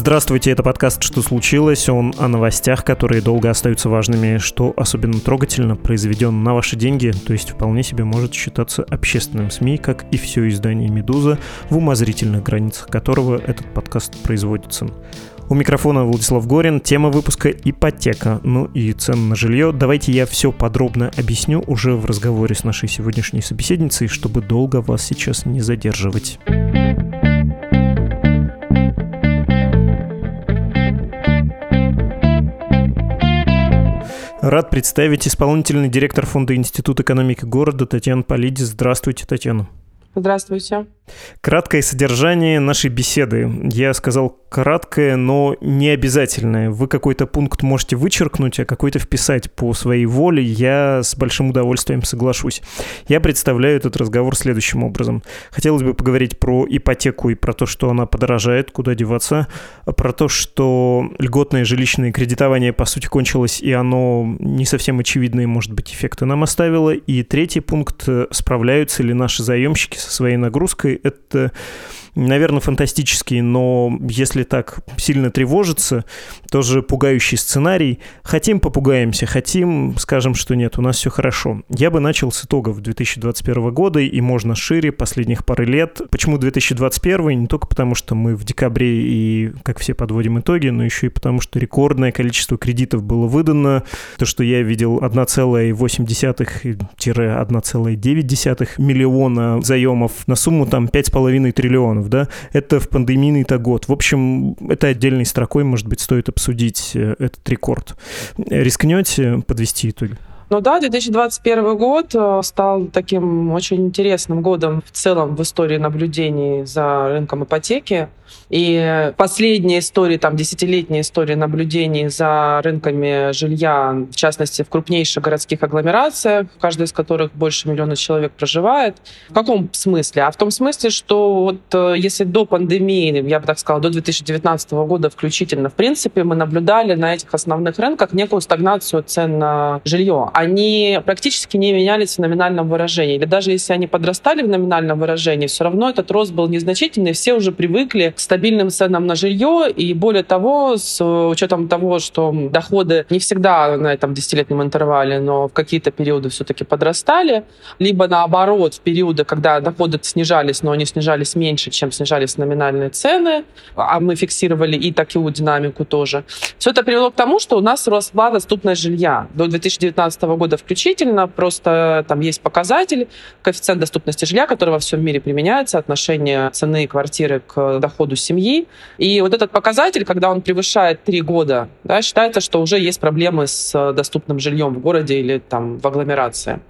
Здравствуйте, это подкаст «Что случилось?». Он о новостях, которые долго остаются важными, что особенно трогательно произведен на ваши деньги, то есть вполне себе может считаться общественным СМИ, как и все издание «Медуза», в умозрительных границах которого этот подкаст производится. У микрофона Владислав Горин. Тема выпуска «Ипотека». Ну и цены на жилье. Давайте я все подробно объясню уже в разговоре с нашей сегодняшней собеседницей, чтобы долго вас сейчас не задерживать. Рад представить исполнительный директор Фонда Институт экономики города Татьяна Полидис. Здравствуйте, Татьяна. Здравствуйте. Краткое содержание нашей беседы. Я сказал краткое, но не обязательное. Вы какой-то пункт можете вычеркнуть, а какой-то вписать по своей воле. Я с большим удовольствием соглашусь. Я представляю этот разговор следующим образом. Хотелось бы поговорить про ипотеку и про то, что она подорожает, куда деваться, про то, что льготное жилищное кредитование, по сути, кончилось, и оно не совсем очевидные, может быть, эффекты нам оставило. И третий пункт, справляются ли наши заемщики со своей нагрузкой, это наверное, фантастический, но если так сильно тревожиться, тоже пугающий сценарий. Хотим, попугаемся, хотим, скажем, что нет, у нас все хорошо. Я бы начал с итогов 2021 года, и можно шире, последних пары лет. Почему 2021? Не только потому, что мы в декабре и, как все, подводим итоги, но еще и потому, что рекордное количество кредитов было выдано. То, что я видел 1,8-1,9 миллиона заемов на сумму там 5,5 триллионов миллионов, да, это в пандемийный-то год. В общем, это отдельной строкой, может быть, стоит обсудить э, этот рекорд. Рискнете подвести итоги? Ну да, 2021 год э, стал таким очень интересным годом в целом в истории наблюдений за рынком ипотеки. И последняя история, там, десятилетняя история наблюдений за рынками жилья, в частности, в крупнейших городских агломерациях, в каждой из которых больше миллиона человек проживает. В каком смысле? А в том смысле, что вот э, если до пандемии, я бы так сказала, до 2019 года включительно, в принципе, мы наблюдали на этих основных рынках некую стагнацию цен на жилье. Они практически не менялись в номинальном выражении. Или даже если они подрастали в номинальном выражении, все равно этот рост был незначительный, все уже привыкли стабильным ценам на жилье, и более того, с учетом того, что доходы не всегда на этом десятилетнем интервале, но в какие-то периоды все-таки подрастали, либо наоборот, в периоды, когда доходы снижались, но они снижались меньше, чем снижались номинальные цены, а мы фиксировали и такую динамику тоже. Все это привело к тому, что у нас росла доступность жилья. До 2019 года включительно просто там есть показатель, коэффициент доступности жилья, который во всем мире применяется, отношение цены квартиры к доходу семьи. И вот этот показатель, когда он превышает три года, да, считается, что уже есть проблемы с доступным жильем в городе или там в агломерации.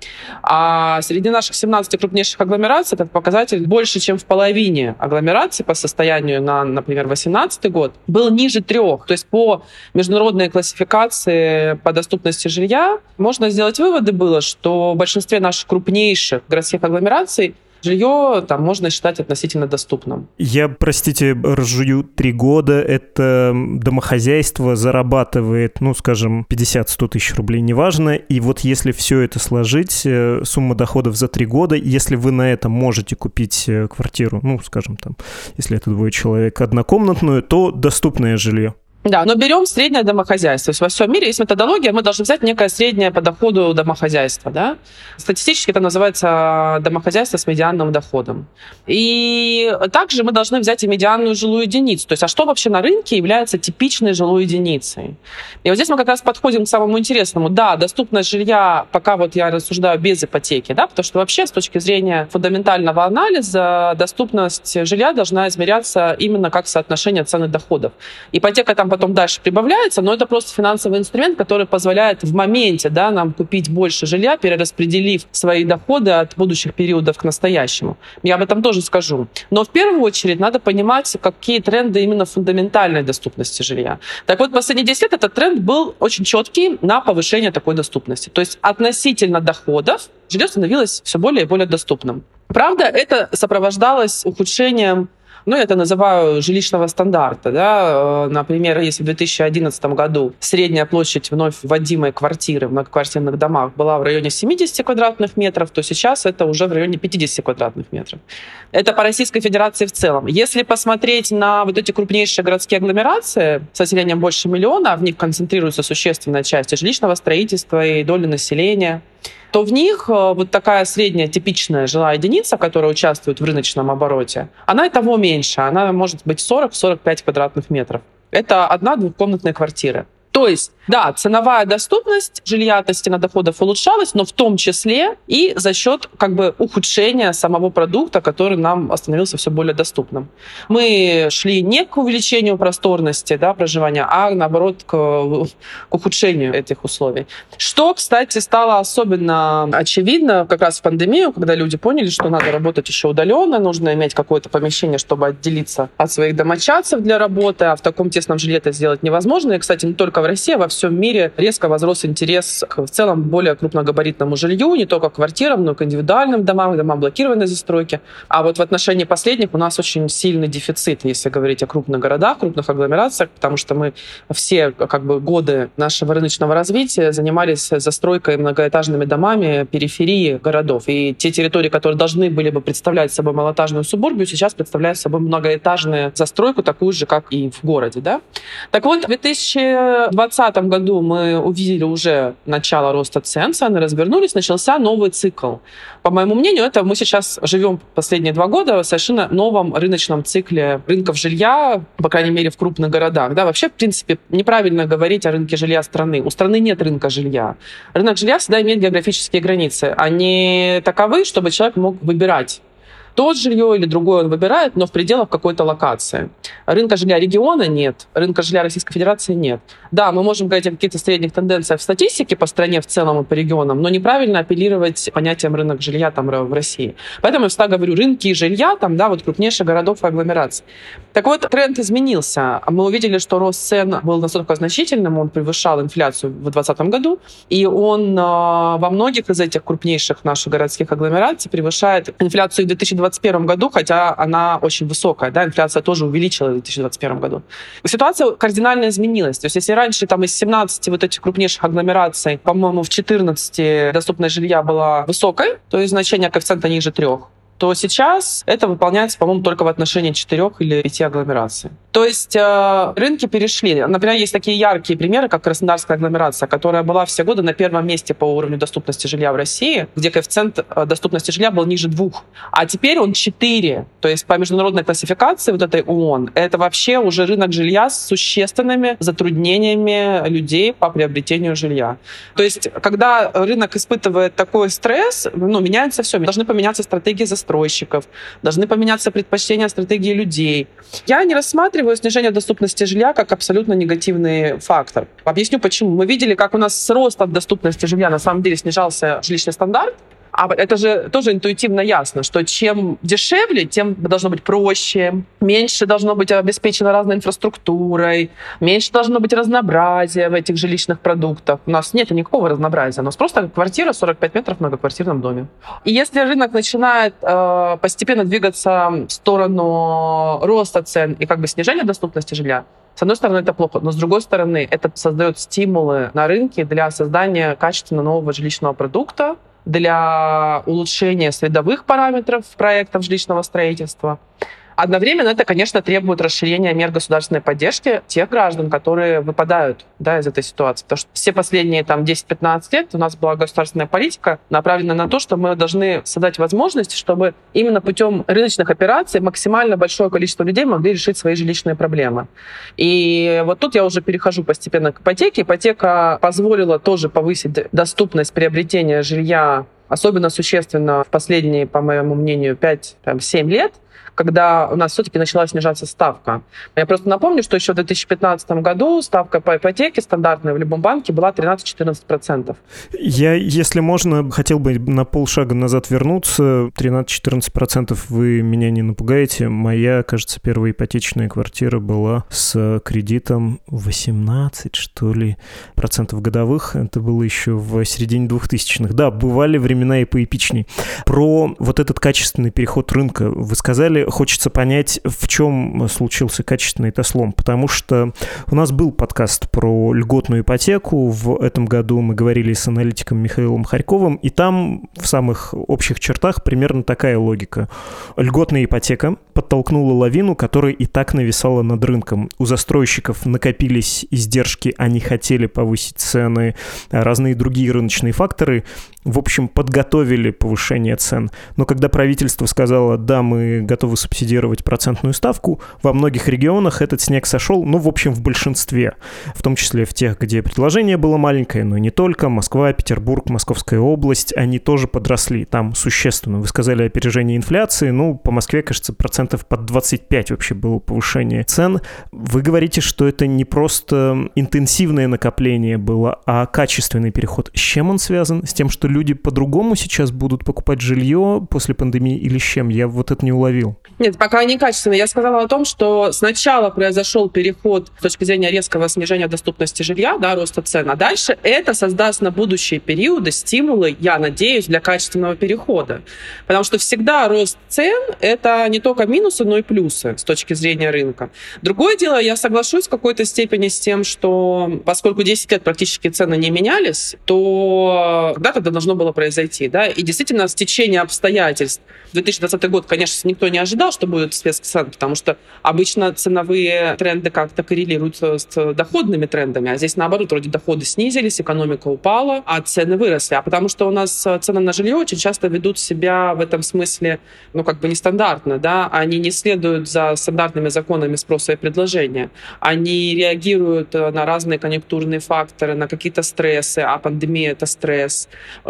А среди наших 17 крупнейших агломераций этот показатель больше, чем в половине агломераций по состоянию на, например, 2018 год, был ниже трех. То есть по международной классификации по доступности жилья можно сделать выводы было, что в большинстве наших крупнейших городских агломераций жилье там можно считать относительно доступным. Я, простите, разжую три года. Это домохозяйство зарабатывает, ну, скажем, 50-100 тысяч рублей, неважно. И вот если все это сложить, э, сумма доходов за три года, если вы на это можете купить э, квартиру, ну, скажем, там, если это двое человек, однокомнатную, то доступное жилье. Да, но берем среднее домохозяйство. То есть во всем мире есть методология, мы должны взять некое среднее по доходу домохозяйства. Да? Статистически это называется домохозяйство с медианным доходом. И также мы должны взять и медианную жилую единицу. То есть а что вообще на рынке является типичной жилой единицей? И вот здесь мы как раз подходим к самому интересному. Да, доступность жилья, пока вот я рассуждаю без ипотеки, да, потому что вообще с точки зрения фундаментального анализа доступность жилья должна измеряться именно как соотношение цены доходов. Ипотека там потом дальше прибавляется, но это просто финансовый инструмент, который позволяет в моменте да, нам купить больше жилья, перераспределив свои доходы от будущих периодов к настоящему. Я об этом тоже скажу. Но в первую очередь надо понимать, какие тренды именно фундаментальной доступности жилья. Так вот, последние 10 лет этот тренд был очень четкий на повышение такой доступности. То есть относительно доходов жилье становилось все более и более доступным. Правда, это сопровождалось ухудшением ну, это называю жилищного стандарта. Да? Э, например, если в 2011 году средняя площадь вновь вводимой квартиры в многоквартирных домах была в районе 70 квадратных метров, то сейчас это уже в районе 50 квадратных метров. Это по Российской Федерации в целом. Если посмотреть на вот эти крупнейшие городские агломерации с населением больше миллиона, в них концентрируется существенная часть жилищного строительства и доли населения, то в них э, вот такая средняя типичная жилая единица, которая участвует в рыночном обороте, она и того меньше. Она может быть 40-45 квадратных метров. Это одна двухкомнатная квартира. То есть да, ценовая доступность жилья относительно доходов улучшалась, но в том числе и за счет как бы ухудшения самого продукта, который нам становился все более доступным. Мы шли не к увеличению просторности да, проживания, а наоборот к, к ухудшению этих условий. Что, кстати, стало особенно очевидно как раз в пандемию, когда люди поняли, что надо работать еще удаленно, нужно иметь какое-то помещение, чтобы отделиться от своих домочадцев для работы, а в таком тесном жилье это сделать невозможно. И, кстати, не только в России, а во всем мире резко возрос интерес к в целом более крупногабаритному жилью, не только к квартирам, но и к индивидуальным домам, домам блокированной застройки. А вот в отношении последних у нас очень сильный дефицит, если говорить о крупных городах, крупных агломерациях, потому что мы все как бы годы нашего рыночного развития занимались застройкой многоэтажными домами периферии городов. И те территории, которые должны были бы представлять собой малоэтажную субурбию, сейчас представляют собой многоэтажную застройку, такую же, как и в городе. Да? Так вот, в 2020 году мы увидели уже начало роста цен, цены развернулись, начался новый цикл. По моему мнению, это мы сейчас живем последние два года в совершенно новом рыночном цикле рынков жилья, по крайней мере, в крупных городах. Да, вообще, в принципе, неправильно говорить о рынке жилья страны. У страны нет рынка жилья. Рынок жилья всегда имеет географические границы. Они таковы, чтобы человек мог выбирать то жилье или другое он выбирает, но в пределах какой-то локации. Рынка жилья региона нет, рынка жилья Российской Федерации нет. Да, мы можем говорить о каких-то средних тенденциях в статистике по стране в целом и по регионам, но неправильно апеллировать понятием рынок жилья там в России. Поэтому я всегда говорю рынки жилья там, да, вот крупнейших городов и агломераций. Так вот, тренд изменился. Мы увидели, что рост цен был настолько значительным, он превышал инфляцию в 2020 году, и он э, во многих из этих крупнейших наших городских агломераций превышает инфляцию в 2020 2021 году, хотя она очень высокая, да, инфляция тоже увеличилась в 2021 году. Ситуация кардинально изменилась. То есть если раньше там из 17 вот этих крупнейших агломераций, по-моему, в 14 доступность жилья была высокой, то есть значение коэффициента ниже трех, то сейчас это выполняется, по-моему, только в отношении четырех или пяти агломераций. То есть э, рынки перешли. Например, есть такие яркие примеры, как Краснодарская агломерация, которая была все годы на первом месте по уровню доступности жилья в России, где коэффициент э, доступности жилья был ниже двух. А теперь он четыре. То есть по международной классификации вот этой ООН, это вообще уже рынок жилья с существенными затруднениями людей по приобретению жилья. То есть когда рынок испытывает такой стресс, ну, меняется все. Должны поменяться стратегии застройщиков, должны поменяться предпочтения стратегии людей. Я не рассматриваю снижение доступности жилья как абсолютно негативный фактор. Объясню почему. Мы видели, как у нас с ростом доступности жилья на самом деле снижался жилищный стандарт, а это же тоже интуитивно ясно, что чем дешевле, тем должно быть проще, меньше должно быть обеспечено разной инфраструктурой, меньше должно быть разнообразия в этих жилищных продуктах. У нас нет никакого разнообразия. У нас просто квартира 45 метров в многоквартирном доме. И если рынок начинает э, постепенно двигаться в сторону роста цен и как бы снижения доступности жилья, с одной стороны, это плохо, но с другой стороны, это создает стимулы на рынке для создания качественно нового жилищного продукта, для улучшения средовых параметров проектов жилищного строительства. Одновременно это, конечно, требует расширения мер государственной поддержки тех граждан, которые выпадают да, из этой ситуации. Потому что все последние там, 10-15 лет у нас была государственная политика, направленная на то, что мы должны создать возможность, чтобы именно путем рыночных операций максимально большое количество людей могли решить свои жилищные проблемы. И вот тут я уже перехожу постепенно к ипотеке. Ипотека позволила тоже повысить доступность приобретения жилья особенно существенно в последние, по моему мнению, 5-7 лет – когда у нас все-таки начала снижаться ставка. Я просто напомню, что еще в 2015 году ставка по ипотеке стандартная в любом банке была 13-14%. Я, если можно, хотел бы на полшага назад вернуться. 13-14% вы меня не напугаете. Моя, кажется, первая ипотечная квартира была с кредитом 18, что ли, процентов годовых. Это было еще в середине 2000-х. Да, бывали времена и поэпичней. Про вот этот качественный переход рынка вы сказали, хочется понять, в чем случился качественный тослом, потому что у нас был подкаст про льготную ипотеку. В этом году мы говорили с аналитиком Михаилом Харьковым, и там в самых общих чертах примерно такая логика. Льготная ипотека подтолкнула лавину, которая и так нависала над рынком. У застройщиков накопились издержки, они хотели повысить цены, разные другие рыночные факторы, в общем, подготовили повышение цен. Но когда правительство сказало, да, мы готовы субсидировать процентную ставку, во многих регионах этот снег сошел, ну, в общем, в большинстве, в том числе в тех, где предложение было маленькое, но не только. Москва, Петербург, Московская область, они тоже подросли там существенно. Вы сказали опережение инфляции, ну, по Москве, кажется, процентов под 25 вообще было повышение цен. Вы говорите, что это не просто интенсивное накопление было, а качественный переход. С чем он связан? С тем, что люди по-другому сейчас будут покупать жилье после пандемии или с чем? Я вот это не уловил. Нет, пока не качественно. Я сказала о том, что сначала произошел переход с точки зрения резкого снижения доступности жилья, да, роста цен, а дальше это создаст на будущие периоды стимулы, я надеюсь, для качественного перехода. Потому что всегда рост цен — это не только минусы, но и плюсы с точки зрения рынка. Другое дело, я соглашусь в какой-то степени с тем, что поскольку 10 лет практически цены не менялись, то когда-то должно было произойти. Да? И действительно, с течением обстоятельств 2020 год, конечно, никто не ожидал, что будет всплеск потому что обычно ценовые тренды как-то коррелируются с доходными трендами, а здесь наоборот, вроде доходы снизились, экономика упала, а цены выросли. А потому что у нас цены на жилье очень часто ведут себя в этом смысле, ну, как бы нестандартно, да, они не следуют за стандартными законами спроса и предложения. Они реагируют на разные конъюнктурные факторы, на какие-то стрессы, а пандемия — это стресс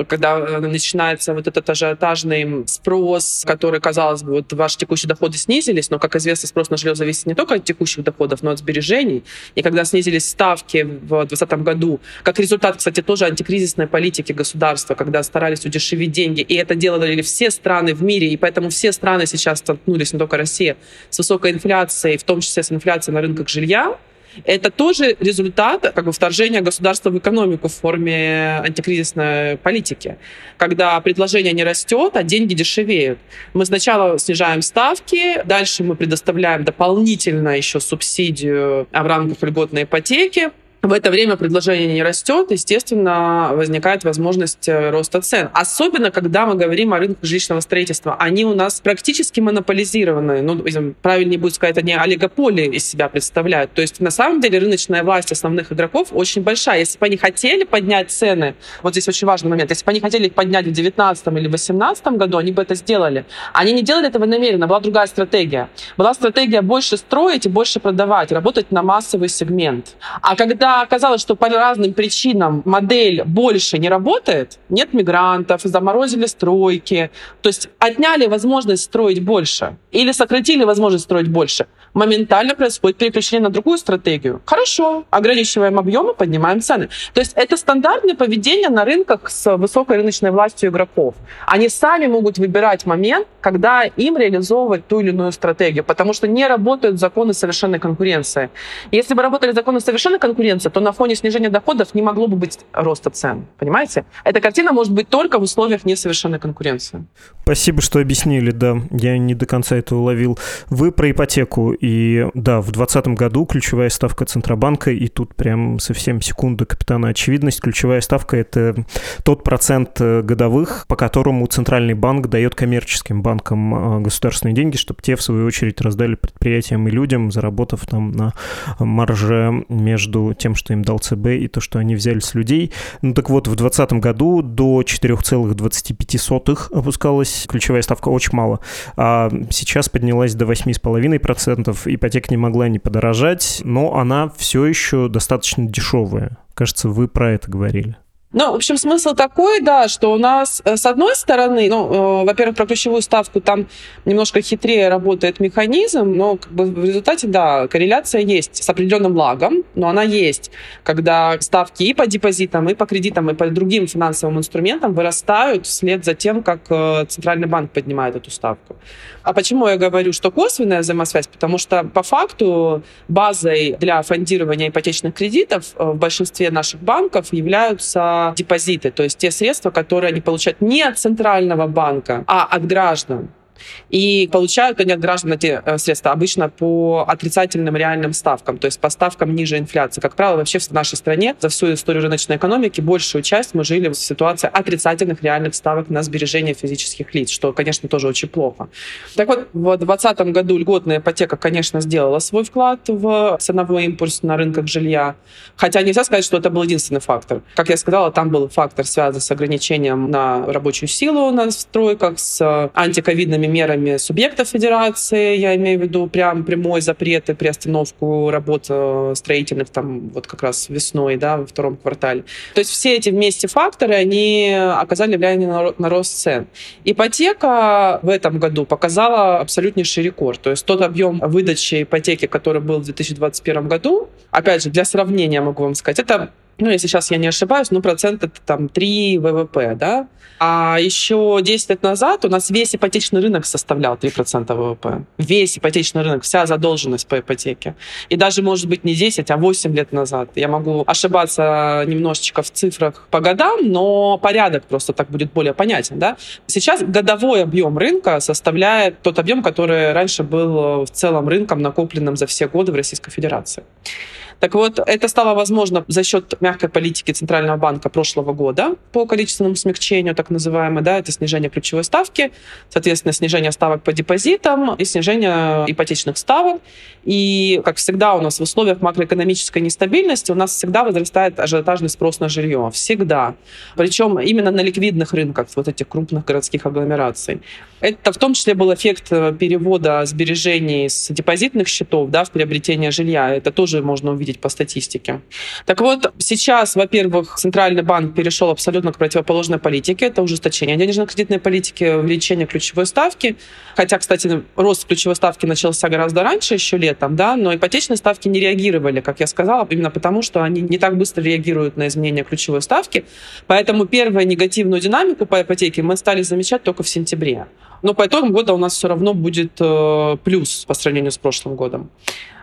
когда э, начинается вот этот ажиотажный спрос, который, казалось бы, вот ваши текущие доходы снизились, но, как известно, спрос на жилье зависит не только от текущих доходов, но и от сбережений. И когда снизились ставки в 2020 году, как результат, кстати, тоже антикризисной политики государства, когда старались удешевить деньги, и это делали все страны в мире, и поэтому все страны сейчас столкнулись, не только Россия, с высокой инфляцией, в том числе с инфляцией на рынках жилья, это тоже результат как бы, вторжения государства в экономику в форме антикризисной политики, когда предложение не растет, а деньги дешевеют. Мы сначала снижаем ставки, дальше мы предоставляем дополнительно еще субсидию в рамках льготной ипотеки, в это время предложение не растет, естественно, возникает возможность э, роста цен. Особенно, когда мы говорим о рынках жилищного строительства. Они у нас практически монополизированы. Ну, правильнее будет сказать, они олигополии из себя представляют. То есть, на самом деле, рыночная власть основных игроков очень большая. Если бы они хотели поднять цены, вот здесь очень важный момент, если бы они хотели их поднять в 2019 или 2018 году, они бы это сделали. Они не делали этого намеренно, была другая стратегия. Была стратегия больше строить и больше продавать, работать на массовый сегмент. А когда оказалось, что по разным причинам модель больше не работает, нет мигрантов, заморозили стройки, то есть отняли возможность строить больше или сократили возможность строить больше, моментально происходит переключение на другую стратегию. Хорошо, ограничиваем объемы, поднимаем цены. То есть это стандартное поведение на рынках с высокой рыночной властью игроков. Они сами могут выбирать момент, когда им реализовывать ту или иную стратегию, потому что не работают законы совершенной конкуренции. Если бы работали законы совершенной конкуренции, то на фоне снижения доходов не могло бы быть роста цен. Понимаете? Эта картина может быть только в условиях несовершенной конкуренции. Спасибо, что объяснили, да. Я не до конца это уловил. Вы про ипотеку. И да, в 2020 году ключевая ставка Центробанка, и тут прям совсем секунда капитана очевидность, ключевая ставка — это тот процент э, годовых, по которому Центральный банк дает коммерческим банкам э, государственные деньги, чтобы те, в свою очередь, раздали предприятиям и людям, заработав там на марже между тем, что им дал ЦБ, и то, что они взяли с людей. Ну так вот, в 2020 году до 4,25 опускалась ключевая ставка очень мало, а сейчас поднялась до 8,5%, ипотека не могла не подорожать, но она все еще достаточно дешевая. Кажется, вы про это говорили. Ну, в общем, смысл такой, да, что у нас, э, с одной стороны, ну, э, во-первых, про ключевую ставку там немножко хитрее работает механизм, но как бы в результате, да, корреляция есть с определенным лагом, но она есть, когда ставки и по депозитам, и по кредитам, и по другим финансовым инструментам вырастают вслед за тем, как э, Центральный банк поднимает эту ставку. А почему я говорю, что косвенная взаимосвязь? Потому что по факту базой для фондирования ипотечных кредитов в большинстве наших банков являются депозиты, то есть те средства, которые они получают не от центрального банка, а от граждан. И получают они от граждан эти э, средства обычно по отрицательным реальным ставкам, то есть по ставкам ниже инфляции. Как правило, вообще в нашей стране за всю историю рыночной экономики большую часть мы жили в ситуации отрицательных реальных ставок на сбережения физических лиц, что, конечно, тоже очень плохо. Так вот, в 2020 году льготная ипотека, конечно, сделала свой вклад в ценовой импульс на рынках жилья, хотя нельзя сказать, что это был единственный фактор. Как я сказала, там был фактор, связанный с ограничением на рабочую силу на стройках, с антиковидными мерами субъектов федерации, я имею в виду прям прямой запрет и приостановку работ э, строительных там вот как раз весной, да, во втором квартале. То есть все эти вместе факторы, они оказали влияние на, на рост цен. Ипотека в этом году показала абсолютнейший рекорд. То есть тот объем выдачи ипотеки, который был в 2021 году, опять же, для сравнения могу вам сказать, это ну, если сейчас я не ошибаюсь, ну, процент это там 3 ВВП, да. А еще 10 лет назад у нас весь ипотечный рынок составлял 3% ВВП. Весь ипотечный рынок, вся задолженность по ипотеке. И даже, может быть, не 10, а 8 лет назад. Я могу ошибаться немножечко в цифрах по годам, но порядок просто так будет более понятен, да. Сейчас годовой объем рынка составляет тот объем, который раньше был в целом рынком, накопленным за все годы в Российской Федерации. Так вот, это стало возможно за счет мягкой политики Центрального банка прошлого года по количественному смягчению, так называемое, да, это снижение ключевой ставки, соответственно, снижение ставок по депозитам и снижение ипотечных ставок. И, как всегда, у нас в условиях макроэкономической нестабильности у нас всегда возрастает ажиотажный спрос на жилье. Всегда. Причем именно на ликвидных рынках, вот этих крупных городских агломераций. Это в том числе был эффект э, перевода сбережений с депозитных счетов да, в приобретение жилья. Это тоже можно увидеть по статистике. Так вот, сейчас, во-первых, Центральный банк перешел абсолютно к противоположной политике. Это ужесточение денежно-кредитной политики, увеличение ключевой ставки. Хотя, кстати, рост ключевой ставки начался гораздо раньше, еще летом, да, но ипотечные ставки не реагировали, как я сказала, именно потому, что они не так быстро реагируют на изменения ключевой ставки. Поэтому первую негативную динамику по ипотеке мы стали замечать только в сентябре. Но по итогам года у нас все равно будет э, плюс по сравнению с прошлым годом.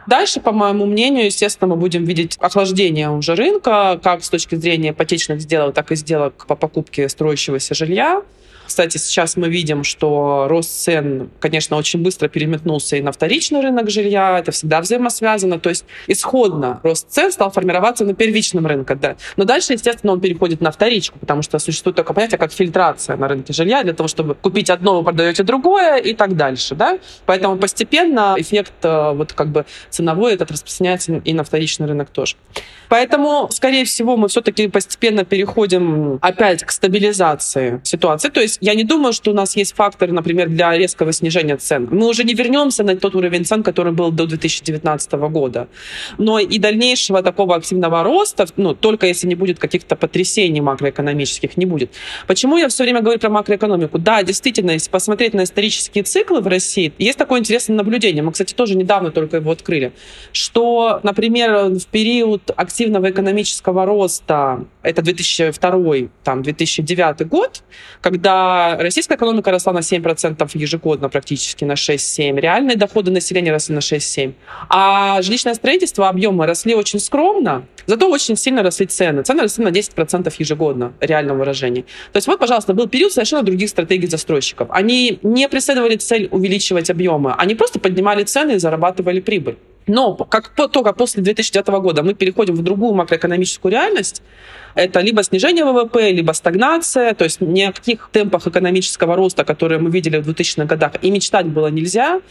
Дальше, по моему мнению, естественно, мы будем видеть охлаждение уже рынка, как с точки зрения ипотечных сделок, так и сделок по покупке строящегося жилья. Кстати, сейчас мы видим, что рост цен, конечно, очень быстро переметнулся и на вторичный рынок жилья. Это всегда взаимосвязано. То есть исходно рост цен стал формироваться на первичном рынке. Да. Но дальше, естественно, он переходит на вторичку, потому что существует такое понятие, как фильтрация на рынке жилья. Для того, чтобы купить одно, вы продаете другое и так дальше. Да? Поэтому постепенно эффект э, вот как бы ценовой этот распространяется и на вторичный рынок тоже. Поэтому, скорее всего, мы все-таки постепенно переходим опять к стабилизации ситуации. То есть я не думаю, что у нас есть факторы, например, для резкого снижения цен. Мы уже не вернемся на тот уровень цен, который был до 2019 года. Но и дальнейшего такого активного роста, ну, только если не будет каких-то потрясений макроэкономических, не будет. Почему я все время говорю про макроэкономику? Да, действительно, если посмотреть на исторические циклы в России, есть такое интересное наблюдение. Мы, кстати, тоже недавно только его открыли, что, например, в период активного экономического роста, это 2002, там, 2009 год, когда российская экономика росла на 7% ежегодно практически, на 6-7, реальные доходы населения росли на 6-7, а жилищное строительство, объемы росли очень скромно, зато очень сильно росли цены. Цены росли на 10% ежегодно, реальном выражении. То есть вот, пожалуйста, был период совершенно других стратегий застройщиков. Они не преследовали цель увеличивать объемы, они просто поднимали цены и зарабатывали прибыль. Но как только после 2009 года мы переходим в другую макроэкономическую реальность, это либо снижение ВВП, либо стагнация, то есть ни о каких темпах экономического роста, которые мы видели в 2000-х годах, и мечтать было нельзя,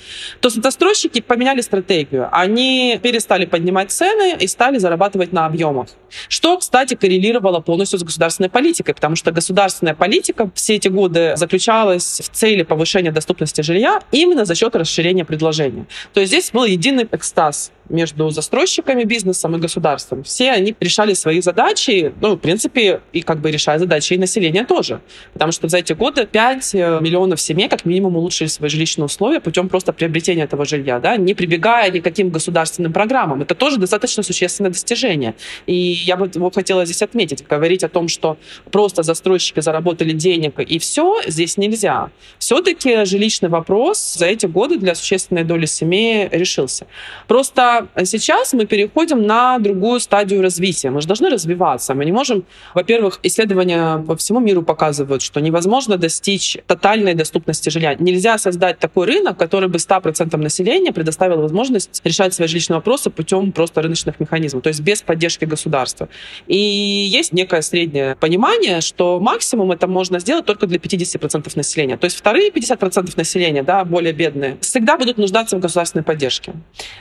то застройщики поменяли стратегию. Они перестали поднимать цены и стали зарабатывать на объемах. Что, кстати, коррелировало полностью с государственной политикой, потому что государственная политика все эти годы заключалась в цели повышения доступности жилья именно за счет расширения предложения. То есть здесь был единый экстаз сейчас между застройщиками, бизнесом и государством. Все они решали свои задачи, ну, в принципе, и как бы решая задачи и населения тоже. Потому что за эти годы 5 э, миллионов семей как минимум улучшили свои жилищные условия путем просто приобретения этого жилья, да, не прибегая никаким государственным программам. Это тоже достаточно существенное достижение. И я бы вот хотела здесь отметить, говорить о том, что просто застройщики заработали денег и все, здесь нельзя. Все-таки жилищный вопрос за эти годы для существенной доли семей решился. Просто сейчас мы переходим на другую стадию развития. Мы же должны развиваться. Мы не можем, во-первых, исследования по всему миру показывают, что невозможно достичь тотальной доступности жилья. Нельзя создать такой рынок, который бы 100% населения предоставил возможность решать свои жилищные вопросы путем просто рыночных механизмов, то есть без поддержки государства. И есть некое среднее понимание, что максимум это можно сделать только для 50% населения. То есть вторые 50% населения, да, более бедные, всегда будут нуждаться в государственной поддержке.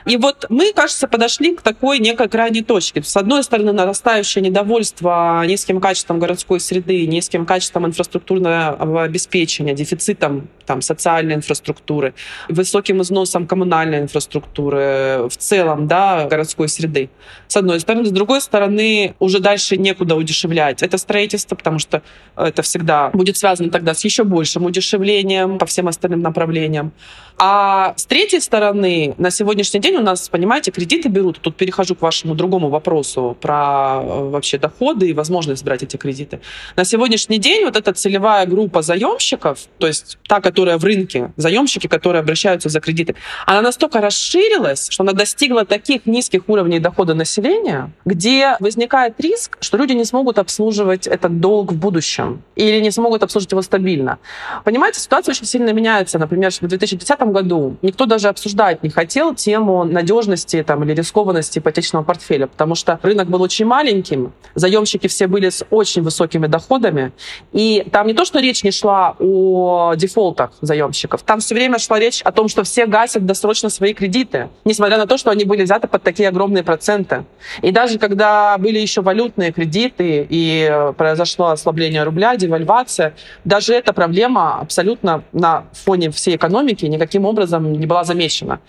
И вот мы мы, кажется, подошли к такой некой крайней точке. С одной стороны, нарастающее недовольство низким качеством городской среды, низким качеством инфраструктурного обеспечения, дефицитом там, социальной инфраструктуры, высоким износом коммунальной инфраструктуры в целом, да, городской среды. С одной стороны. С другой стороны, уже дальше некуда удешевлять это строительство, потому что это всегда будет связано тогда с еще большим удешевлением по всем остальным направлениям. А с третьей стороны, на сегодняшний день у нас, понимаете, кредиты берут. Тут перехожу к вашему другому вопросу про э, вообще доходы и возможность брать эти кредиты. На сегодняшний день вот эта целевая группа заемщиков, то есть та, которая в рынке, заемщики, которые обращаются за кредиты, она настолько расширилась, что она достигла таких низких уровней дохода населения, где возникает риск, что люди не смогут обслуживать этот долг в будущем или не смогут обслуживать его стабильно. Понимаете, ситуация очень сильно меняется. Например, в 2010 году никто даже обсуждать не хотел тему надежности там, или рискованности ипотечного портфеля, потому что рынок был очень маленьким, заемщики все были с очень высокими доходами, и там не то, что речь не шла о дефолтах заемщиков, там все время шла речь о том, что все гасят досрочно свои кредиты, несмотря на то, что они были взяты под такие огромные проценты. И даже когда были еще валютные кредиты и произошло ослабление рубля, девальвация, даже эта проблема абсолютно на фоне всей экономики никаким образом не была замечена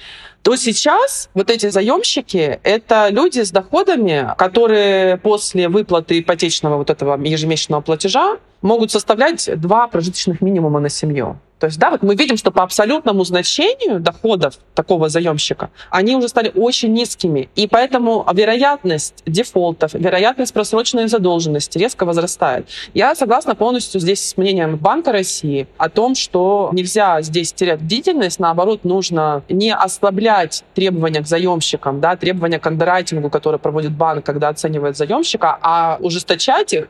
то сейчас вот эти заемщики — это люди с доходами, которые после выплаты ипотечного вот этого ежемесячного платежа могут составлять два прожиточных минимума на семью. То есть, да, вот мы видим, что по абсолютному значению доходов такого заемщика, они уже стали очень низкими. И поэтому вероятность дефолтов, вероятность просроченной задолженности резко возрастает. Я согласна полностью здесь с мнением Банка России о том, что нельзя здесь терять бдительность, наоборот, нужно не ослаблять требования к заемщикам, да, требования к андеррайтингу, которые проводит банк, когда оценивает заемщика, а ужесточать их,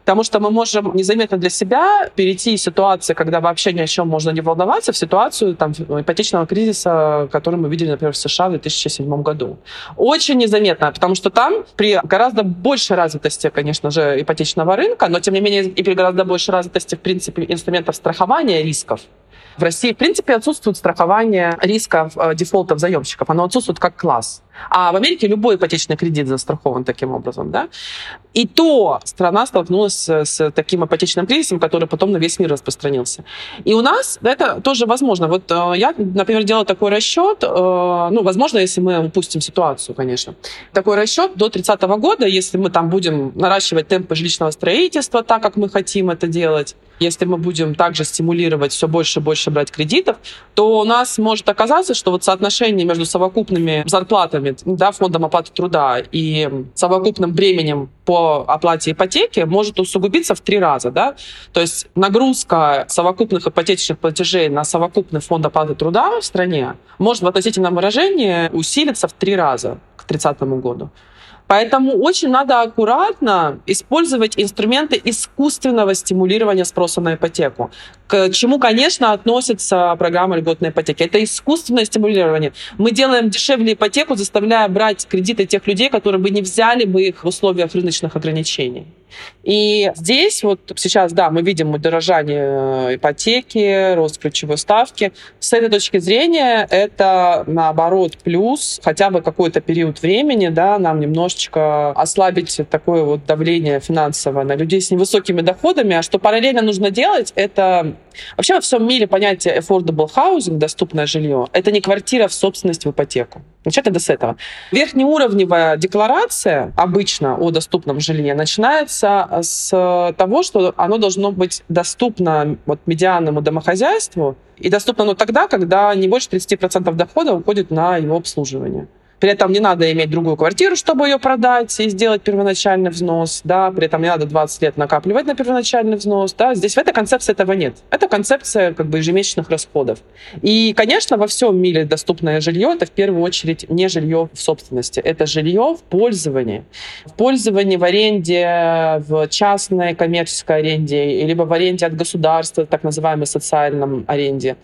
Потому что мы можем незаметно для себя перейти из ситуации, когда вообще ни о чем можно не волноваться, в ситуацию там, ипотечного кризиса, который мы видели, например, в США в 2007 году. Очень незаметно, потому что там при гораздо большей развитости, конечно же, ипотечного рынка, но тем не менее и при гораздо большей развитости, в принципе, инструментов страхования рисков, в России, в принципе, отсутствует страхование рисков э, дефолтов заемщиков. Оно отсутствует как класс. А в Америке любой ипотечный кредит застрахован таким образом. Да? И то страна столкнулась с таким ипотечным кризисом, который потом на весь мир распространился. И у нас это тоже возможно. Вот э, я, например, делала такой расчет, э, ну, возможно, если мы упустим ситуацию, конечно. Такой расчет до 30 года, если мы там будем наращивать темпы жилищного строительства так, как мы хотим это делать, если мы будем также стимулировать все больше и больше брать кредитов, то у нас может оказаться, что вот соотношение между совокупными зарплатами, да, фондом оплаты труда и совокупным бременем по оплате ипотеки может усугубиться в три раза. Да? То есть нагрузка совокупных ипотечных платежей на совокупный фонд оплаты труда в стране может в относительном выражении усилиться в три раза к 30 году. Поэтому очень надо аккуратно использовать инструменты искусственного стимулирования спроса на ипотеку. К чему, конечно, относится программа льготной ипотеки. Это искусственное стимулирование. Мы делаем дешевле ипотеку, заставляя брать кредиты тех людей, которые бы не взяли бы их в условиях рыночных ограничений. И здесь вот сейчас, да, мы видим удорожание ипотеки, рост ключевой ставки. С этой точки зрения это, наоборот, плюс хотя бы какой-то период времени, да, нам немножечко ослабить такое вот давление финансовое на людей с невысокими доходами. А что параллельно нужно делать, это вообще во всем мире понятие affordable housing, доступное жилье, это не квартира в собственность в ипотеку. Начать надо с этого. Верхнеуровневая декларация обычно о доступном жилье начинается с того, что оно должно быть доступно вот, медианному домохозяйству, и доступно оно тогда, когда не больше 30% дохода уходит на его обслуживание. При этом не надо иметь другую квартиру, чтобы ее продать и сделать первоначальный взнос. Да? При этом не надо 20 лет накапливать на первоначальный взнос. Да? Здесь в этой концепции этого нет. Это концепция как бы ежемесячных расходов. И, конечно, во всем мире доступное жилье — это в первую очередь не жилье в собственности. Это жилье в пользовании. В пользовании, в аренде, в частной коммерческой аренде, либо в аренде от государства, так называемой социальном аренде.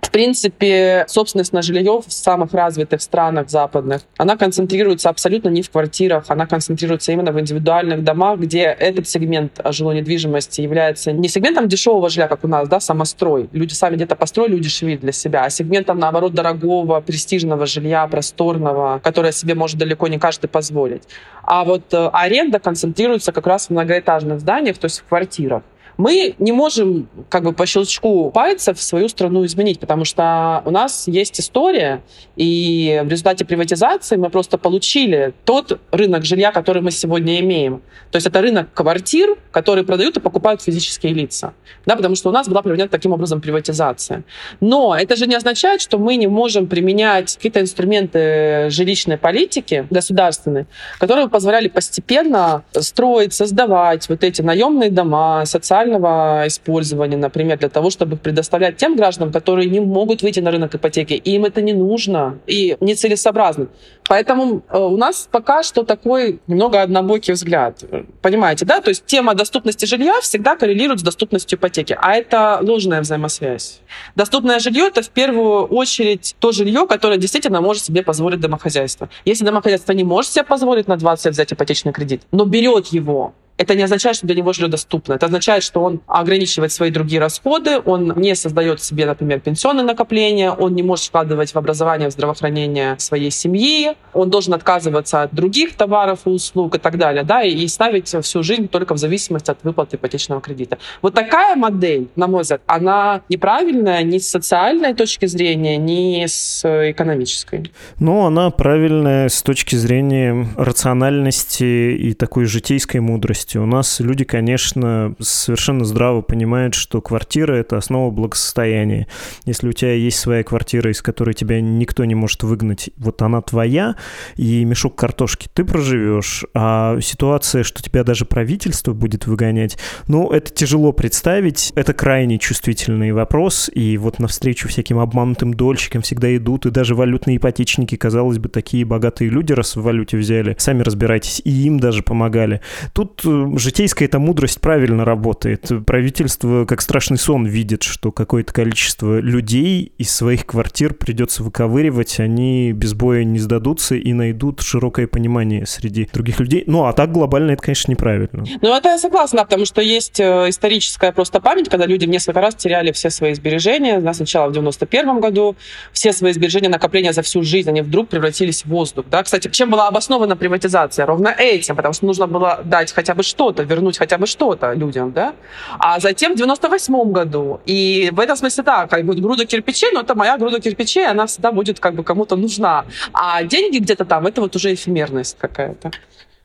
В принципе, собственность на жилье в самых развитых странах западных она концентрируется абсолютно не в квартирах, она концентрируется именно в индивидуальных домах, где этот сегмент жилой недвижимости является не сегментом дешевого жилья, как у нас, да, самострой. Люди сами где-то построили, удешевили для себя, а сегментом, наоборот, дорогого, престижного жилья, просторного, которое себе может далеко не каждый позволить. А вот э, аренда концентрируется как раз в многоэтажных зданиях, то есть в квартирах мы не можем как бы по щелчку пальцев свою страну изменить, потому что у нас есть история, и в результате приватизации мы просто получили тот рынок жилья, который мы сегодня имеем. То есть это рынок квартир, которые продают и покупают физические лица. Да, потому что у нас была проведена таким образом приватизация. Но это же не означает, что мы не можем применять какие-то инструменты жилищной политики государственной, которые позволяли постепенно строить, создавать вот эти наемные дома, социальные индивидуального использования, например, для того, чтобы предоставлять тем гражданам, которые не могут выйти на рынок ипотеки. Им это не нужно и нецелесообразно. Поэтому э, у нас пока что такой немного однобокий взгляд. Понимаете, да? То есть тема доступности жилья всегда коррелирует с доступностью ипотеки. А это ложная взаимосвязь. Доступное жилье — это в первую очередь то жилье, которое действительно может себе позволить домохозяйство. Если домохозяйство не может себе позволить на 20 лет взять ипотечный кредит, но берет его это не означает, что для него жилье доступно. Это означает, что он ограничивает свои другие расходы, он не создает себе, например, пенсионные накопления, он не может вкладывать в образование, в здравоохранение своей семьи, он должен отказываться от других товаров и услуг и так далее, да, и ставить всю жизнь только в зависимости от выплаты ипотечного кредита. Вот такая модель, на мой взгляд, она неправильная ни с социальной точки зрения, ни с экономической. Ну, она правильная с точки зрения рациональности и такой житейской мудрости есть у нас люди, конечно, совершенно здраво понимают, что квартира — это основа благосостояния. Если у тебя есть своя квартира, из которой тебя никто не может выгнать, вот она твоя, и мешок картошки ты проживешь, а ситуация, что тебя даже правительство будет выгонять, ну, это тяжело представить, это крайне чувствительный вопрос, и вот навстречу всяким обманутым дольщикам всегда идут, и даже валютные ипотечники, казалось бы, такие богатые люди, раз в валюте взяли, сами разбирайтесь, и им даже помогали. Тут э, житейская эта мудрость правильно работает. Правительство как страшный сон видит, что какое-то количество людей из своих квартир придется выковыривать, они без боя не сдадутся и найдут широкое понимание среди других людей. Ну, а так глобально это, конечно, неправильно. Ну, это я согласна, потому что есть э, историческая просто память, когда люди в несколько раз теряли все свои сбережения. Да, сначала в 91 году все свои сбережения, накопления за всю жизнь, они вдруг превратились в воздух. Да? Кстати, чем была обоснована приватизация? Ровно этим, потому что нужно было дать хотя бы что-то, вернуть хотя бы что-то людям, да. А затем в 98 году, и в этом смысле, да, как бы груда кирпичей, но это моя груда кирпичей, она всегда будет как бы кому-то нужна. А деньги где-то там, это вот уже эфемерность какая-то.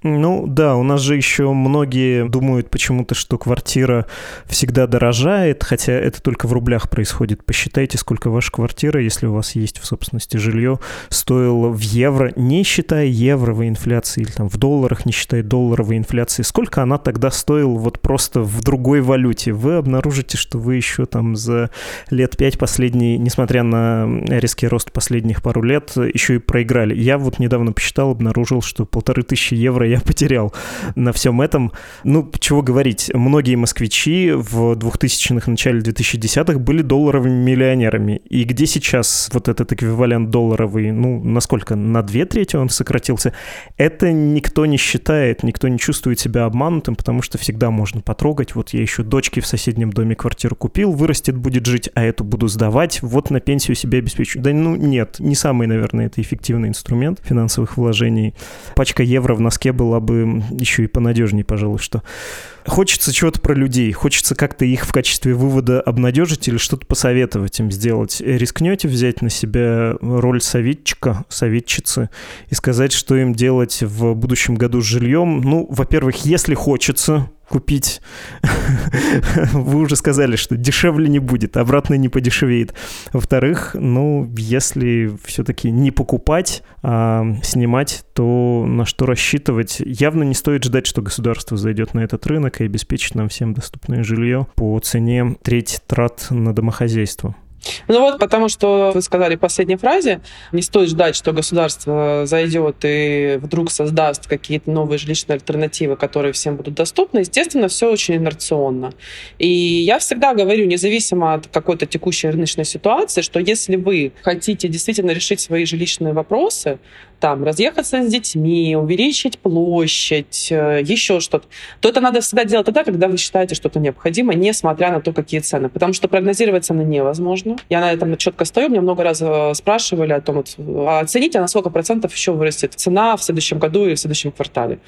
Ну да, у нас же еще многие думают почему-то, что квартира всегда дорожает, хотя это только в рублях происходит. Посчитайте, сколько ваша квартира, если у вас есть в собственности жилье, стоила в евро, не считая евровой инфляции, или там в долларах, не считая долларовой инфляции. Сколько она тогда стоила вот просто в другой валюте? Вы обнаружите, что вы еще там за лет пять последние, несмотря на резкий рост последних пару лет, еще и проиграли. Я вот недавно посчитал, обнаружил, что полторы тысячи евро я потерял на всем этом. Ну, чего говорить, многие москвичи в 2000-х, начале 2010-х были долларовыми миллионерами. И где сейчас вот этот эквивалент долларовый, ну, насколько, на две трети он сократился? Это никто не считает, никто не чувствует себя обманутым, потому что всегда можно потрогать. Вот я еще дочке в соседнем доме квартиру купил, вырастет, будет жить, а эту буду сдавать, вот на пенсию себе обеспечу. Да ну нет, не самый, наверное, это эффективный инструмент финансовых вложений. Пачка евро в носке была бы еще и понадежнее, пожалуй, что. Хочется чего-то про людей, хочется как-то их в качестве вывода обнадежить или что-то посоветовать им сделать. Рискнете взять на себя роль советчика, советчицы и сказать, что им делать в будущем году с жильем? Ну, во-первых, если хочется, купить. Вы уже сказали, что дешевле не будет, обратно не подешевеет. Во-вторых, ну, если все-таки не покупать, а снимать, то на что рассчитывать? Явно не стоит ждать, что государство зайдет на этот рынок и обеспечит нам всем доступное жилье по цене треть трат на домохозяйство. Ну вот, потому что вы сказали в последней фразе, не стоит ждать, что государство зайдет и вдруг создаст какие-то новые жилищные альтернативы, которые всем будут доступны. Естественно, все очень инерционно. И я всегда говорю, независимо от какой-то текущей рыночной ситуации, что если вы хотите действительно решить свои жилищные вопросы, там, разъехаться с детьми, увеличить площадь, э, еще что-то, то это надо всегда делать тогда, когда вы считаете что-то необходимо, несмотря на то, какие цены. Потому что прогнозировать цены невозможно. Я на этом четко стою. Меня много раз э, спрашивали о том, вот, а оцените, на сколько процентов еще вырастет цена в следующем году и в следующем квартале.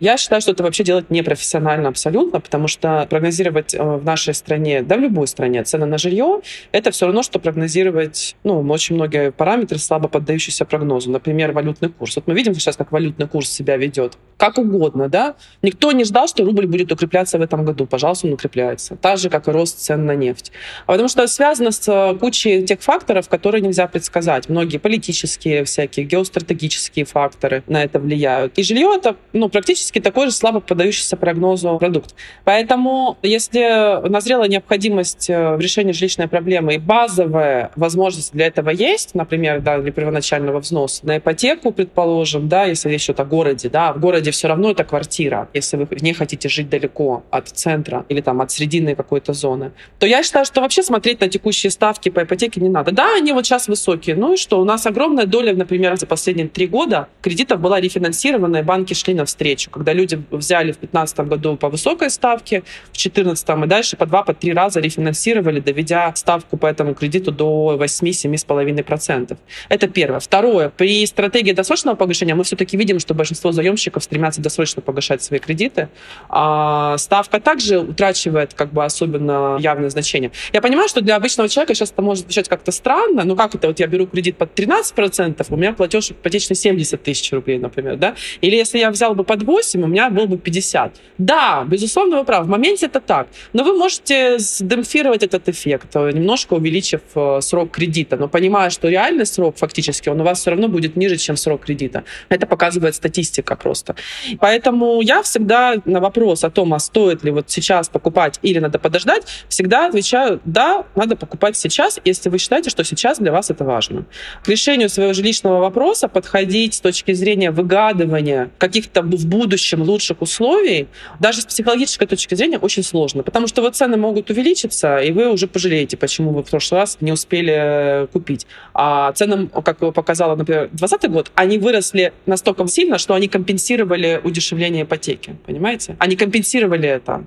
Я считаю, что это вообще делать непрофессионально абсолютно, потому что прогнозировать э, в нашей стране, да в любой стране, цены на жилье, это все равно, что прогнозировать, ну, очень многие параметры слабо поддающиеся прогнозу. Например, валютный курс. Вот мы видим сейчас, как валютный курс себя ведет. Как угодно, да? Никто не ждал, что рубль будет укрепляться в этом году. Пожалуйста, он укрепляется. Так же, как и рост цен на нефть. А потому что связано с кучей тех факторов, которые нельзя предсказать. Многие политические всякие, геостратегические факторы на это влияют. И жилье это ну, практически такой же слабо поддающийся прогнозу продукт. Поэтому, если назрела необходимость э, в решении жилищной проблемы и базовая возможность для этого есть, например, да, для первоначального взноса на ипотеку, предположим, да, если речь идет о городе, да, в городе все равно это квартира, если вы не хотите жить далеко от центра или там от срединной какой-то зоны, то я считаю, что вообще смотреть на текущие ставки по ипотеке не надо. Да, они вот сейчас высокие, ну и что? У нас огромная доля, например, за последние три года кредитов была рефинансирована, и банки шли навстречу, когда люди взяли в 2015 году по высокой ставке, в 2014 и дальше по два, по три раза рефинансировали, доведя ставку по этому кредиту до 8-7,5%. Это первое. Второе. При стратегии досрочного погашения мы все-таки видим, что большинство заемщиков стремятся досрочно погашать свои кредиты. А ставка также утрачивает как бы особенно явное значение. Я понимаю, что для обычного человека сейчас это может звучать как-то странно, но как это, вот я беру кредит под 13%, у меня платеж ипотечный 70 тысяч рублей, например, да? Или если я взял бы под 8, у меня был бы 50. Да, безусловно, вы правы, в моменте это так. Но вы можете демпфировать этот эффект, немножко увеличив э, срок кредита, но понимая, что реальный срок фактически, он у вас все равно будет ниже, чем срок кредита. Это показывает статистика просто. Поэтому я всегда на вопрос о том, а стоит ли вот сейчас покупать или надо подождать, всегда отвечаю, да, надо покупать сейчас, если вы считаете, что сейчас для вас это важно. К решению своего жилищного вопроса подходить с точки зрения выгадывания каких-то в будущем лучших условий, даже с психологической точки зрения, очень сложно, потому что вот цены могут увеличиться, и вы уже пожалеете, почему вы в прошлый раз не успели э, купить. А ценам, как показала, например, 2020 год, они выросли настолько сильно, что они компенсировали удешевление ипотеки, понимаете? Они компенсировали это.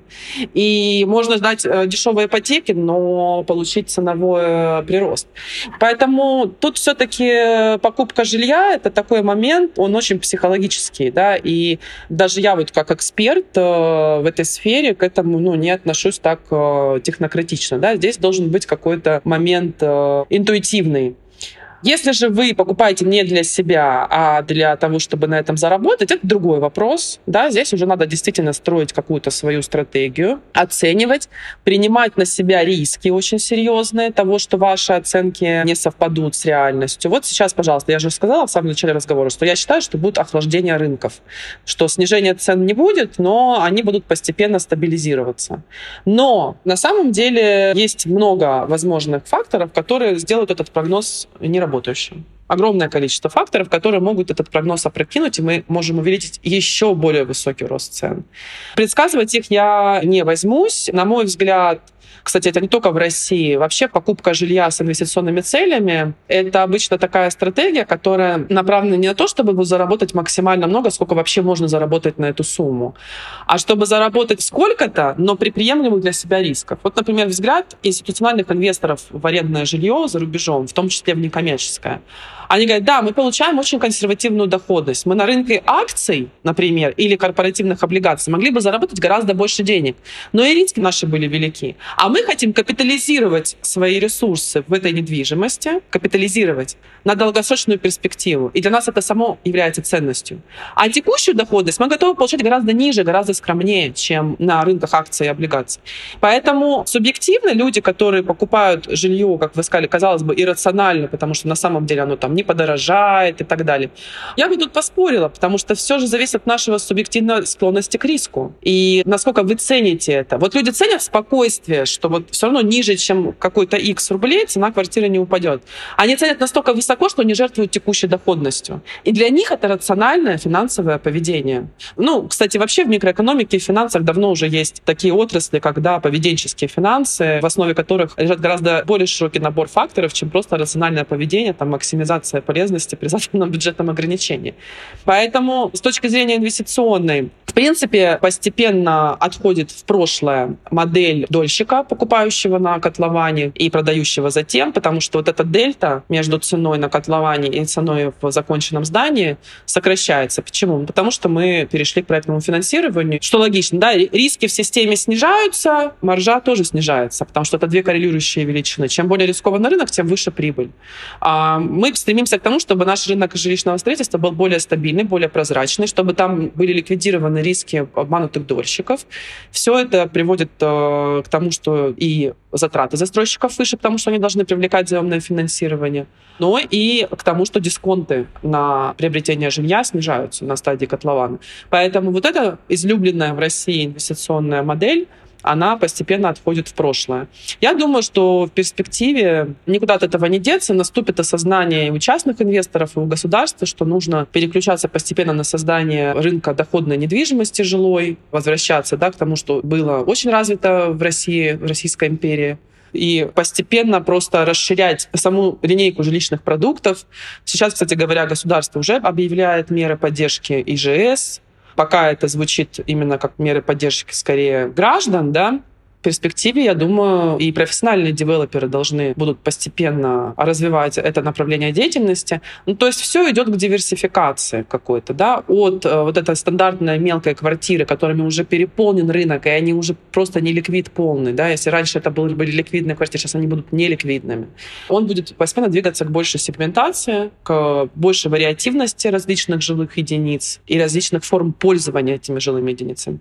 И можно ждать э, дешевой ипотеки, но получить ценовой э, прирост. Поэтому тут все-таки покупка жилья — это такой момент, он очень психологический, да, и даже я вот как эксперт э, в этой сфере к этому, ну, не отношусь так технократично, да, здесь должен быть какой-то момент интуитивный, если же вы покупаете не для себя, а для того, чтобы на этом заработать, это другой вопрос. Да? Здесь уже надо действительно строить какую-то свою стратегию, оценивать, принимать на себя риски очень серьезные того, что ваши оценки не совпадут с реальностью. Вот сейчас, пожалуйста, я же сказала в самом начале разговора, что я считаю, что будет охлаждение рынков, что снижения цен не будет, но они будут постепенно стабилизироваться. Но на самом деле есть много возможных факторов, которые сделают этот прогноз неработающим работающим. огромное количество факторов, которые могут этот прогноз опрокинуть, и мы можем увеличить еще более высокий рост цен. Предсказывать их я не возьмусь. На мой взгляд, кстати, это не только в России. Вообще покупка жилья с инвестиционными целями — это обычно такая стратегия, которая направлена не на то, чтобы заработать максимально много, сколько вообще можно заработать на эту сумму, а чтобы заработать сколько-то, но при приемлемых для себя рисках. Вот, например, взгляд институциональных инвесторов в арендное жилье за рубежом, в том числе в некоммерческое. Они говорят, да, мы получаем очень консервативную доходность. Мы на рынке акций, например, или корпоративных облигаций могли бы заработать гораздо больше денег. Но и риски наши были велики. А мы хотим капитализировать свои ресурсы в этой недвижимости, капитализировать на долгосрочную перспективу. И для нас это само является ценностью. А текущую доходность мы готовы получать гораздо ниже, гораздо скромнее, чем на рынках акций и облигаций. Поэтому субъективно люди, которые покупают жилье, как вы сказали, казалось бы, иррационально, потому что на самом деле оно там не подорожает и так далее. Я бы тут поспорила, потому что все же зависит от нашего субъективной склонности к риску. И насколько вы цените это. Вот люди ценят спокойствие, что вот все равно ниже, чем какой-то X рублей, цена квартиры не упадет. Они ценят настолько высоко, что не жертвуют текущей доходностью. И для них это рациональное финансовое поведение. Ну, кстати, вообще в микроэкономике и финансах давно уже есть такие отрасли, когда поведенческие финансы, в основе которых лежит гораздо более широкий набор факторов, чем просто рациональное поведение, там, максимизация минимизация полезности при заданном бюджетном ограничении. Поэтому с точки зрения инвестиционной, в принципе, постепенно отходит в прошлое модель дольщика, покупающего на котловане и продающего затем, потому что вот эта дельта между ценой на котловане и ценой в законченном здании сокращается. Почему? Потому что мы перешли к проектному финансированию, что логично, да, риски в системе снижаются, маржа тоже снижается, потому что это две коррелирующие величины. Чем более рискованный рынок, тем выше прибыль. А мы стремимся к тому, чтобы наш рынок жилищного строительства был более стабильный, более прозрачный, чтобы там были ликвидированы риски обманутых дольщиков. Все это приводит э, к тому, что и затраты застройщиков выше, потому что они должны привлекать заемное финансирование, но и к тому, что дисконты на приобретение жилья снижаются на стадии котлована. Поэтому вот эта излюбленная в России инвестиционная модель, она постепенно отходит в прошлое. Я думаю, что в перспективе никуда от этого не деться, наступит осознание и у частных инвесторов, и у государства, что нужно переключаться постепенно на создание рынка доходной недвижимости жилой, возвращаться да, к тому, что было очень развито в России, в Российской империи и постепенно просто расширять саму линейку жилищных продуктов. Сейчас, кстати говоря, государство уже объявляет меры поддержки ИЖС, Пока это звучит именно как меры поддержки скорее граждан, да, перспективе, я думаю, и профессиональные девелоперы должны будут постепенно развивать это направление деятельности. Ну, то есть все идет к диверсификации какой-то, да, от э, вот этой стандартной мелкой квартиры, которыми уже переполнен рынок, и они уже просто не ликвид полный, да, если раньше это были, были ликвидные квартиры, сейчас они будут неликвидными. Он будет постепенно двигаться к большей сегментации, к большей вариативности различных жилых единиц и различных форм пользования этими жилыми единицами.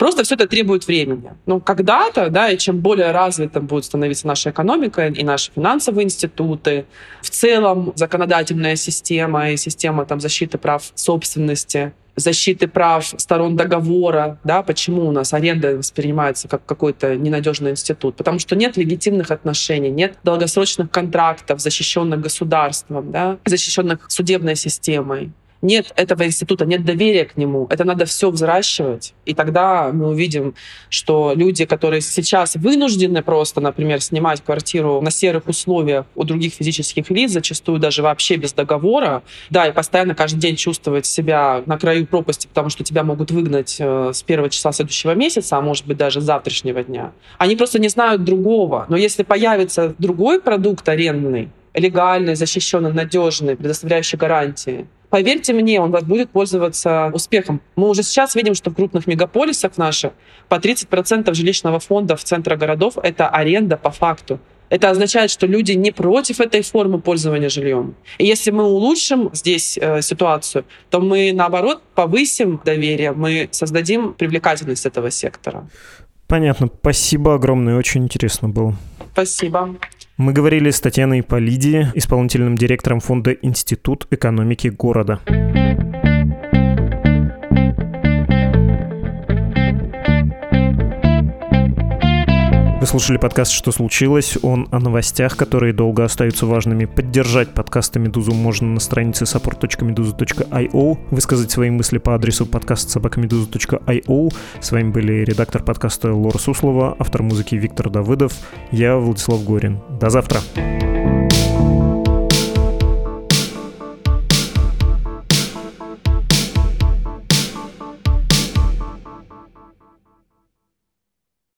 Просто все это требует времени. Ну, когда-то, да, и чем более развитым будет становиться наша экономика и наши финансовые институты, в целом законодательная система и система там, защиты прав собственности, защиты прав сторон договора, да, почему у нас аренда воспринимается как какой-то ненадежный институт, потому что нет легитимных отношений, нет долгосрочных контрактов, защищенных государством, да, защищенных судебной системой нет этого института, нет доверия к нему. Это надо все взращивать. И тогда мы увидим, что люди, которые сейчас вынуждены просто, например, снимать квартиру на серых условиях у других физических лиц, зачастую даже вообще без договора, да, и постоянно каждый день чувствовать себя на краю пропасти, потому что тебя могут выгнать э, с первого числа следующего месяца, а может быть даже с завтрашнего дня. Они просто не знают другого. Но если появится другой продукт арендный, легальный, защищенный, надежный, предоставляющий гарантии, Поверьте мне, он будет пользоваться успехом. Мы уже сейчас видим, что в крупных мегаполисах наших по 30% жилищного фонда в центре городов — это аренда по факту. Это означает, что люди не против этой формы пользования жильем. И если мы улучшим здесь э, ситуацию, то мы, наоборот, повысим доверие, мы создадим привлекательность этого сектора. Понятно. Спасибо огромное. Очень интересно было. Спасибо. Мы говорили с Татьяной Полиди, исполнительным директором фонда «Институт экономики города». Вы слушали подкаст «Что случилось?». Он о новостях, которые долго остаются важными. Поддержать подкасты «Медузу» можно на странице support.meduza.io, высказать свои мысли по адресу подкаст собакамедуза.io. С вами были редактор подкаста Лора Суслова, автор музыки Виктор Давыдов, я Владислав Горин. До завтра.